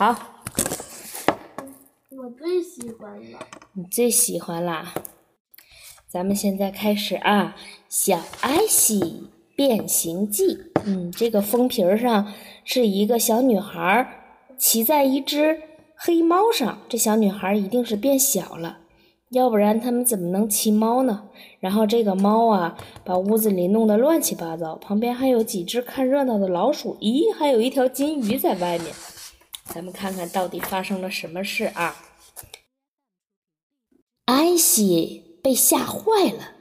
好，我最喜欢了。你最喜欢啦。咱们现在开始啊，《小艾希变形记》。嗯，这个封皮儿上是一个小女孩骑在一只黑猫上，这小女孩一定是变小了，要不然他们怎么能骑猫呢？然后这个猫啊，把屋子里弄得乱七八糟，旁边还有几只看热闹的老鼠，咦，还有一条金鱼在外面。咱们看看到底发生了什么事啊？艾希被吓坏了，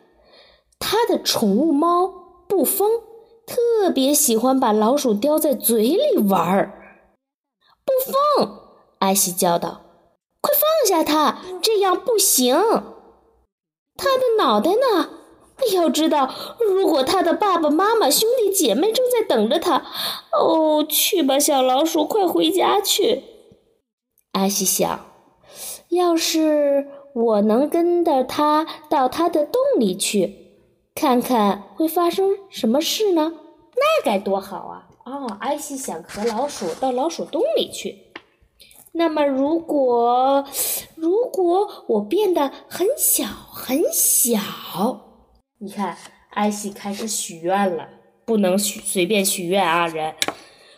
他的宠物猫布风特别喜欢把老鼠叼在嘴里玩儿。布风，艾希叫道：“快放下它，这样不行。他的脑袋呢？要知道，如果他的爸爸妈妈、兄姐妹正在等着他，哦，去吧，小老鼠，快回家去。”艾希想，要是……我能跟着他到他的洞里去，看看会发生什么事呢？那该多好啊！哦，艾希想和老鼠到老鼠洞里去。那么，如果如果我变得很小很小，你看，艾希开始许愿了，不能许随便许愿啊，人。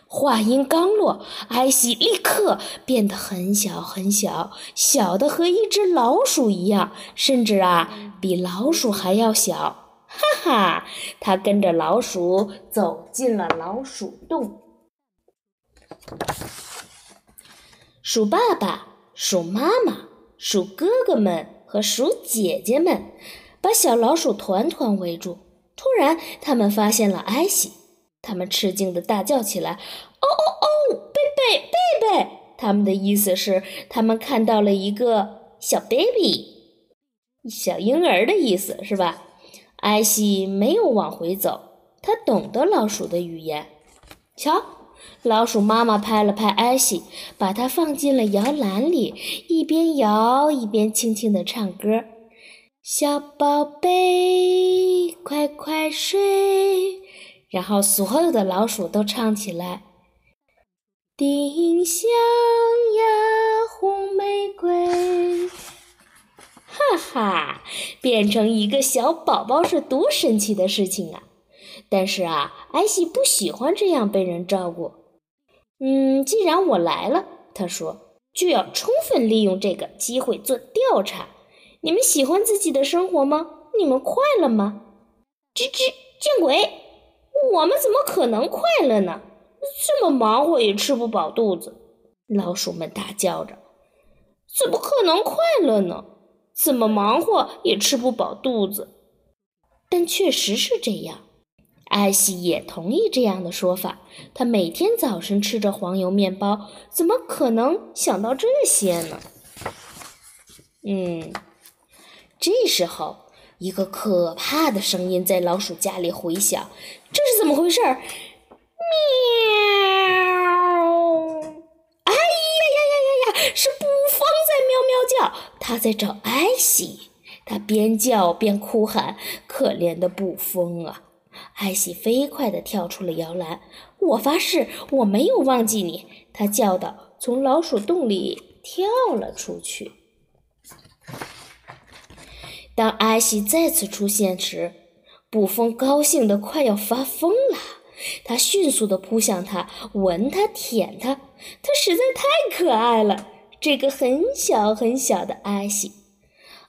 话音刚落，艾希立刻变得很小很小，小的和一只老鼠一样，甚至啊，比老鼠还要小。哈哈，他跟着老鼠走进了老鼠洞。鼠爸爸、鼠妈妈、鼠哥哥们和鼠姐姐们把小老鼠团团围住。突然，他们发现了艾希。他们吃惊的大叫起来：“哦哦哦，贝贝，贝贝！”他们的意思是，他们看到了一个小 baby，小婴儿的意思是吧？艾希没有往回走，他懂得老鼠的语言。瞧，老鼠妈妈拍了拍艾希，把它放进了摇篮里，一边摇一边轻轻的唱歌：“小宝贝，快快睡。”然后，所有的老鼠都唱起来：“丁香呀，红玫瑰。”哈哈，变成一个小宝宝是多神奇的事情啊！但是啊，艾希不喜欢这样被人照顾。嗯，既然我来了，他说，就要充分利用这个机会做调查。你们喜欢自己的生活吗？你们快乐吗？吱吱，见鬼！我们怎么可能快乐呢？这么忙活也吃不饱肚子，老鼠们大叫着：“怎么可能快乐呢？怎么忙活也吃不饱肚子？”但确实是这样。艾希也同意这样的说法。他每天早晨吃着黄油面包，怎么可能想到这些呢？嗯，这时候。一个可怕的声音在老鼠家里回响，这是怎么回事？喵！哎呀呀呀呀呀！是布风在喵喵叫，他在找艾希。他边叫边哭喊：“可怜的布风啊！”艾希飞快地跳出了摇篮。我发誓，我没有忘记你！他叫道，从老鼠洞里跳了出去。当艾希再次出现时，捕风高兴得快要发疯了。他迅速地扑向他，闻他，舔他。他实在太可爱了，这个很小很小的艾希。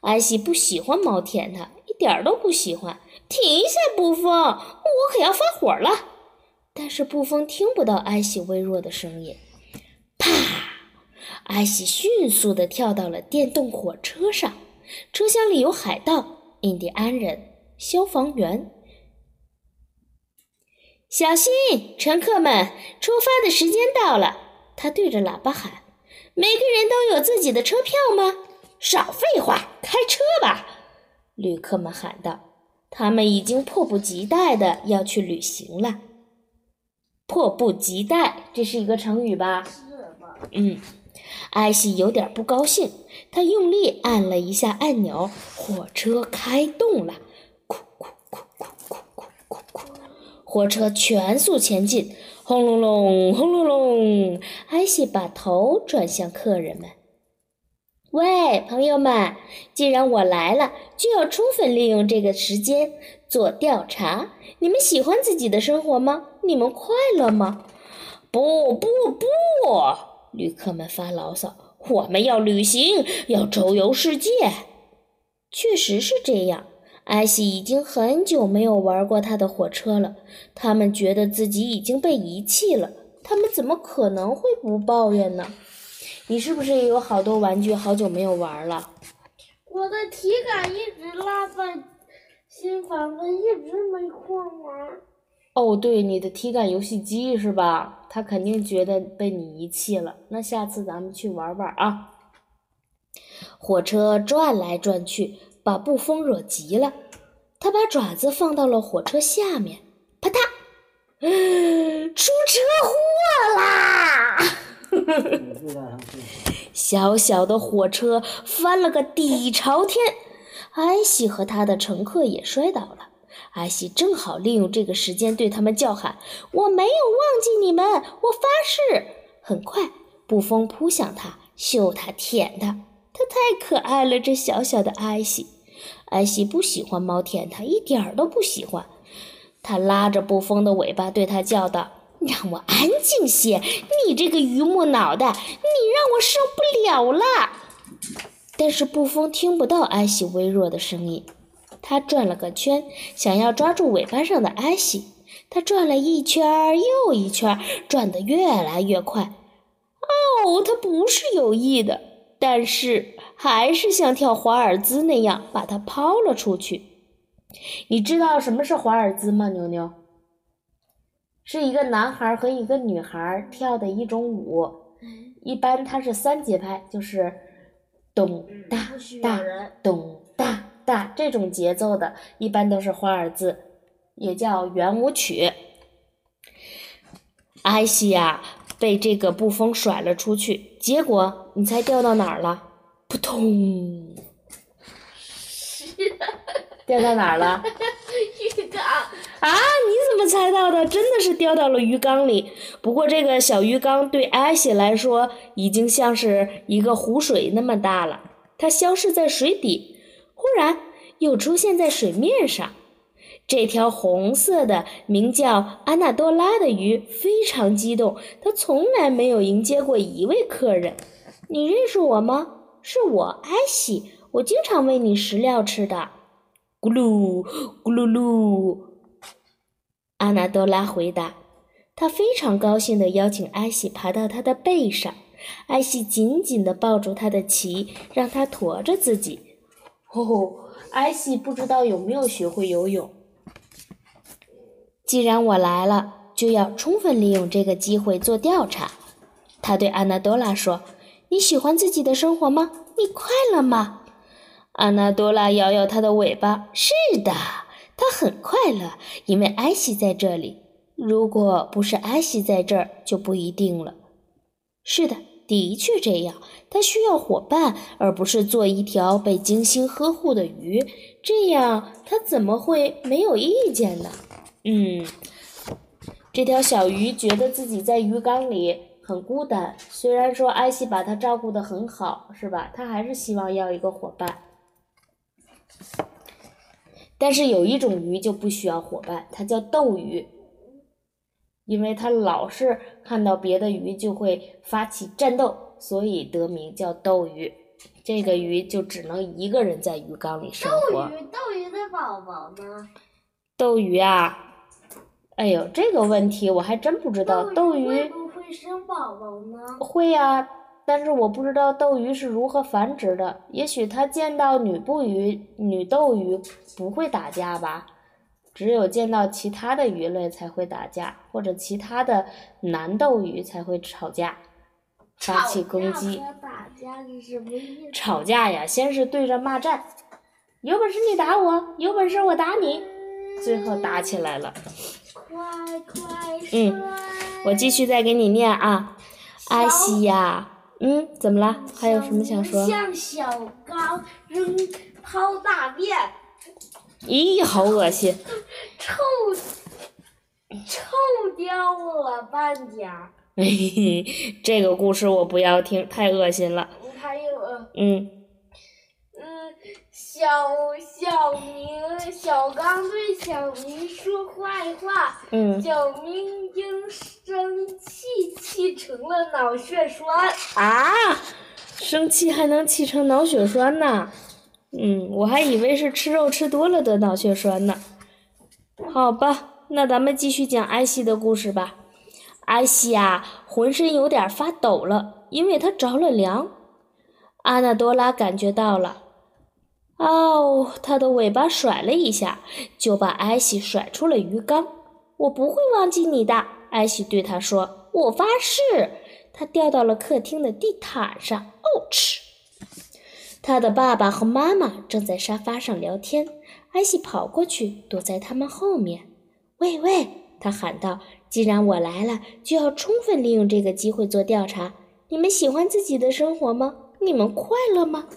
艾希不喜欢猫舔他，一点都不喜欢。停下，捕风，我可要发火了。但是捕风听不到艾希微弱的声音。啪！艾希迅速地跳到了电动火车上。车厢里有海盗、印第安人、消防员。小心，乘客们，出发的时间到了！他对着喇叭喊：“每个人都有自己的车票吗？”少废话，开车吧！旅客们喊道。他们已经迫不及待的要去旅行了。迫不及待，这是一个成语吧？是吧？嗯。艾希有点不高兴，他用力按了一下按钮，火车开动了，咕咕咕咕咕咕咕咕，火车全速前进，轰隆隆，轰隆隆！艾希把头转向客人们。喂，朋友们，既然我来了，就要充分利用这个时间做调查。你们喜欢自己的生活吗？你们快乐吗？不不不！旅客们发牢骚。我们要旅行，要周游世界。确实是这样。艾希已经很久没有玩过他的火车了。他们觉得自己已经被遗弃了。他们怎么可能会不抱怨呢？你是不是也有好多玩具，好久没有玩了？我的体感一直落在新房子，一直没空玩。哦，对，你的体感游戏机是吧？他肯定觉得被你遗弃了。那下次咱们去玩玩啊！火车转来转去。把布风惹急了，他把爪子放到了火车下面，啪嗒，出车祸啦！小小的火车翻了个底朝天，艾希和他的乘客也摔倒了。艾希正好利用这个时间对他们叫喊：“我没有忘记你们，我发誓！”很快，布风扑向他，嗅他，舔他。他太可爱了，这小小的艾希。艾希不喜欢猫舔他，一点儿都不喜欢。他拉着布风的尾巴，对他叫道：“让我安静些！你这个榆木脑袋，你让我受不了了。”但是布风听不到艾希微弱的声音。他转了个圈，想要抓住尾巴上的艾希。他转了一圈又一圈，转得越来越快。哦，他不是有意的。但是还是像跳华尔兹那样把它抛了出去。你知道什么是华尔兹吗，牛牛？是一个男孩和一个女孩跳的一种舞，一般它是三节拍，就是咚哒哒咚哒哒这种节奏的，一般都是华尔兹，也叫圆舞曲。艾希呀。被这个布风甩了出去，结果你猜掉到哪儿了？扑通！掉到哪儿了？鱼缸啊！你怎么猜到的？真的是掉到了鱼缸里。不过这个小鱼缸对艾希来说已经像是一个湖水那么大了。它消失在水底，忽然又出现在水面上。这条红色的名叫安娜多拉的鱼非常激动，它从来没有迎接过一位客人。你认识我吗？是我，艾希。我经常喂你食料吃的。咕噜咕噜噜，安娜多拉回答。她非常高兴地邀请艾希爬到她的背上。艾希紧紧地抱住她的鳍，让她驮着自己。哦，艾希不知道有没有学会游泳。既然我来了，就要充分利用这个机会做调查。他对安娜多拉说：“你喜欢自己的生活吗？你快乐吗？”安娜多拉摇摇它的尾巴：“是的，它很快乐，因为艾希在这里。如果不是艾希在这儿，就不一定了。”是的，的确这样。他需要伙伴，而不是做一条被精心呵护的鱼。这样，他怎么会没有意见呢？嗯，这条小鱼觉得自己在鱼缸里很孤单。虽然说艾希把它照顾得很好，是吧？它还是希望要一个伙伴。但是有一种鱼就不需要伙伴，它叫斗鱼，因为它老是看到别的鱼就会发起战斗，所以得名叫斗鱼。这个鱼就只能一个人在鱼缸里生活。斗鱼，斗鱼的宝宝呢？斗鱼啊。哎呦，这个问题我还真不知道。斗鱼会不会生宝宝呢？会呀，但是我不知道斗鱼是如何繁殖的。也许它见到女布鱼、女斗鱼不会打架吧？只有见到其他的鱼类才会打架，或者其他的男斗鱼才会吵架，发起攻击。打架是什么意思？吵架呀，先是对着骂战，有本事你打我，有本事我打你，最后打起来了。快快嗯，我继续再给你念啊，阿西呀，嗯，怎么了？还有什么想说？向小刚扔抛大便。咦，好恶心！臭。臭掉了半截儿。嘿嘿，这个故事我不要听，太恶心了。还有，嗯嗯，小小明小刚对小明说坏话，嗯小明因生气气成了脑血栓。啊，生气还能气成脑血栓呢？嗯，我还以为是吃肉吃多了得脑血栓呢。好吧，那咱们继续讲艾希的故事吧。艾希啊，浑身有点发抖了，因为他着了凉。阿纳多拉感觉到了，哦，他的尾巴甩了一下，就把艾希甩出了鱼缸。我不会忘记你的，艾希对他说：“我发誓。”他掉到了客厅的地毯上。哦嗤！他的爸爸和妈妈正在沙发上聊天。艾希跑过去，躲在他们后面。喂喂！他喊道：“既然我来了，就要充分利用这个机会做调查。你们喜欢自己的生活吗？你们快乐吗？”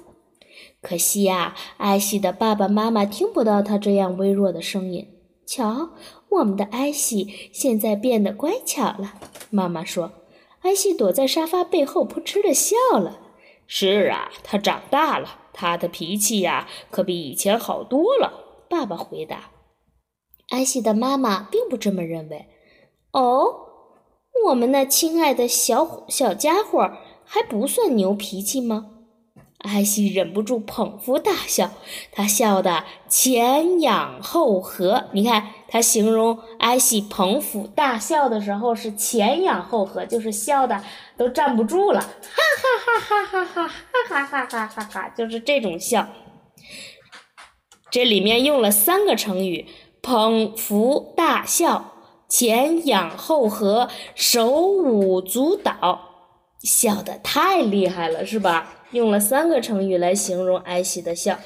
可惜呀、艾希的爸爸妈妈听不到他这样微弱的声音。瞧，我们的艾希现在变得乖巧了。妈妈说。艾希躲在沙发背后，扑哧的笑了。是啊，他长大了，他的脾气呀，可比以前好多了。爸爸回答。艾希的妈妈并不这么认为。哦，我们那亲爱的小小家伙还不算牛脾气吗？艾希忍不住捧腹大笑，他笑得前仰后合。你看，他形容艾希捧腹大笑的时候是前仰后合，就是笑的都站不住了，哈哈哈哈哈哈哈哈哈哈哈哈，就是这种笑。这里面用了三个成语：捧腹大笑、前仰后合、手舞足蹈，笑的太厉害了，是吧？用了三个成语来形容艾希的笑。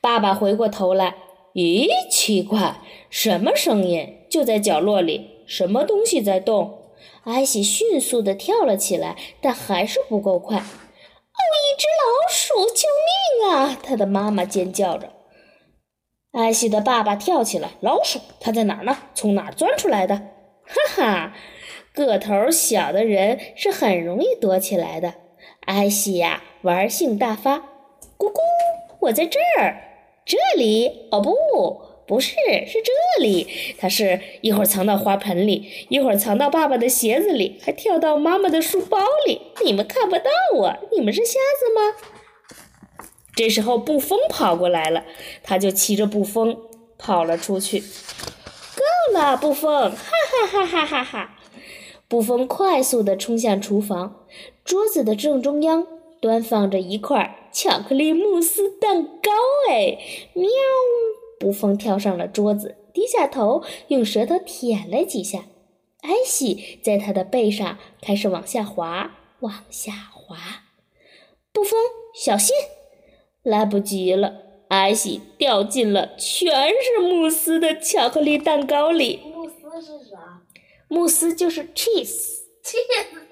爸爸回过头来，咦，奇怪，什么声音？就在角落里，什么东西在动？艾希迅速地跳了起来，但还是不够快。哦，一只老鼠！救命啊！他的妈妈尖叫着。艾希的爸爸跳起来，老鼠？它在哪儿呢？从哪儿钻出来的？哈哈，个头小的人是很容易躲起来的。艾希呀，玩性大发，咕咕，我在这儿，这里，哦不，不是，是这里。他是一会儿藏到花盆里，一会儿藏到爸爸的鞋子里，还跳到妈妈的书包里。你们看不到我，你们是瞎子吗？这时候，布风跑过来了，他就骑着布风跑了出去。够了，布风！哈哈哈哈哈哈！布风快速地冲向厨房，桌子的正中央端放着一块巧克力慕斯蛋糕。哎，喵！布风跳上了桌子，低下头，用舌头舔了几下。艾希在他的背上开始往下滑，往下滑。布风，小心！来不及了，艾希掉进了全是慕斯的巧克力蛋糕里。慕斯是啥？慕斯就是 cheese，气死！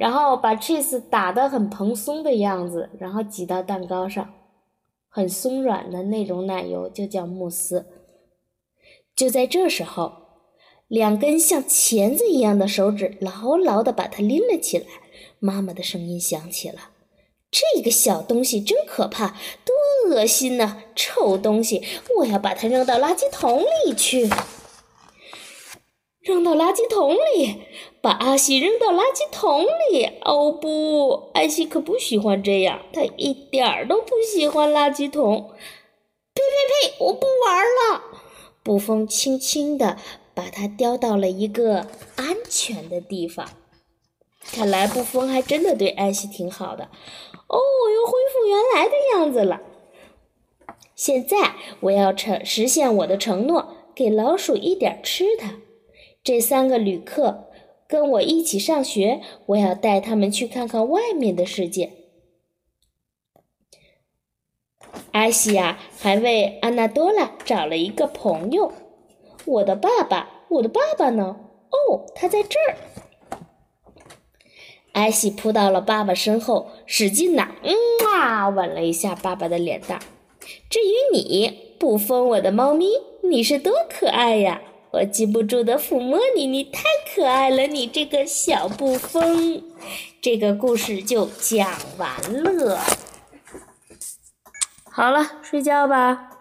然后把 cheese 打得很蓬松的样子，然后挤到蛋糕上，很松软的那种奶油就叫慕斯。就在这时候，两根像钳子一样的手指牢牢地把它拎了起来。妈妈的声音响起了：“这个小东西真可怕，多恶心呐！臭东西，我要把它扔到垃圾桶里去。”扔到垃圾桶里，把阿西扔到垃圾桶里。哦不，艾希可不喜欢这样，他一点儿都不喜欢垃圾桶。呸呸呸！我不玩了。布风轻轻地把它叼到了一个安全的地方。看来布风还真的对艾希挺好的。哦，我又恢复原来的样子了。现在我要承实现我的承诺，给老鼠一点吃的。这三个旅客跟我一起上学，我要带他们去看看外面的世界。艾希呀，还为安娜多拉找了一个朋友。我的爸爸，我的爸爸呢？哦，他在这儿。艾希扑到了爸爸身后，使劲呐，嗯啊，吻了一下爸爸的脸蛋。至于你，不疯我的猫咪，你是多可爱呀！我禁不住的抚摸你，你太可爱了，你这个小不疯。这个故事就讲完了。好了，睡觉吧。